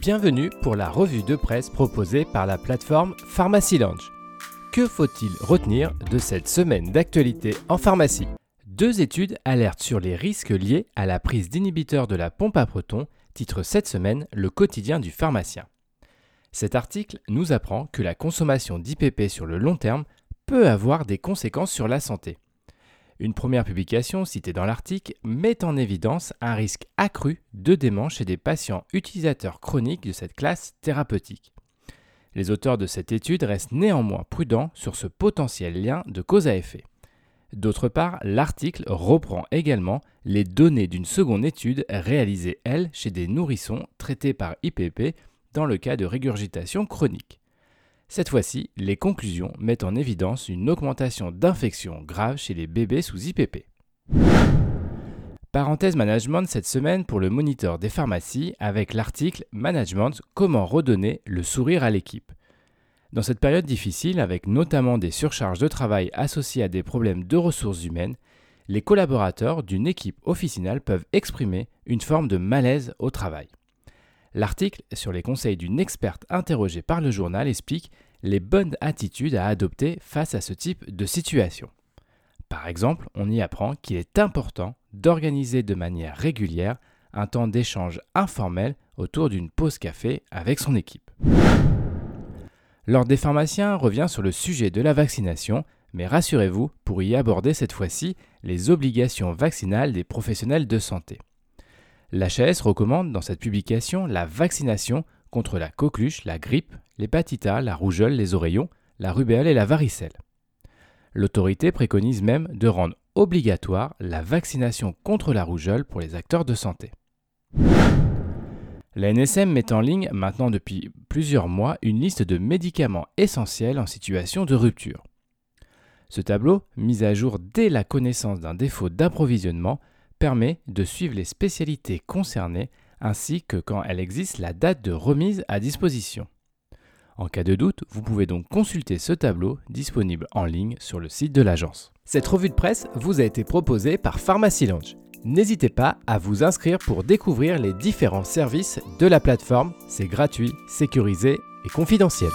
Bienvenue pour la revue de presse proposée par la plateforme Pharmacy Lounge. Que faut-il retenir de cette semaine d'actualité en pharmacie? Deux études alertent sur les risques liés à la prise d'inhibiteurs de la pompe à protons, titre cette semaine Le quotidien du pharmacien. Cet article nous apprend que la consommation d'IPP sur le long terme peut avoir des conséquences sur la santé. Une première publication citée dans l'article met en évidence un risque accru de démence chez des patients utilisateurs chroniques de cette classe thérapeutique. Les auteurs de cette étude restent néanmoins prudents sur ce potentiel lien de cause à effet. D'autre part, l'article reprend également les données d'une seconde étude réalisée, elle, chez des nourrissons traités par IPP dans le cas de régurgitation chronique. Cette fois-ci, les conclusions mettent en évidence une augmentation d'infections graves chez les bébés sous IPP. Parenthèse management cette semaine pour le moniteur des pharmacies avec l'article Management Comment redonner le sourire à l'équipe. Dans cette période difficile, avec notamment des surcharges de travail associées à des problèmes de ressources humaines, les collaborateurs d'une équipe officinale peuvent exprimer une forme de malaise au travail. L'article, sur les conseils d'une experte interrogée par le journal, explique les bonnes attitudes à adopter face à ce type de situation. Par exemple, on y apprend qu'il est important d'organiser de manière régulière un temps d'échange informel autour d'une pause café avec son équipe. L'Ordre des pharmaciens revient sur le sujet de la vaccination, mais rassurez-vous, pour y aborder cette fois-ci les obligations vaccinales des professionnels de santé. L'HAS recommande dans cette publication la vaccination contre la coqueluche, la grippe, l'hépatite A, la rougeole, les oreillons, la rubéole et la varicelle. L'autorité préconise même de rendre obligatoire la vaccination contre la rougeole pour les acteurs de santé. La NSM met en ligne maintenant depuis plusieurs mois une liste de médicaments essentiels en situation de rupture. Ce tableau, mis à jour dès la connaissance d'un défaut d'approvisionnement, permet de suivre les spécialités concernées ainsi que quand elle existe la date de remise à disposition. En cas de doute, vous pouvez donc consulter ce tableau disponible en ligne sur le site de l'agence. Cette revue de presse vous a été proposée par Pharmacy Lounge. N'hésitez pas à vous inscrire pour découvrir les différents services de la plateforme. C'est gratuit, sécurisé et confidentiel.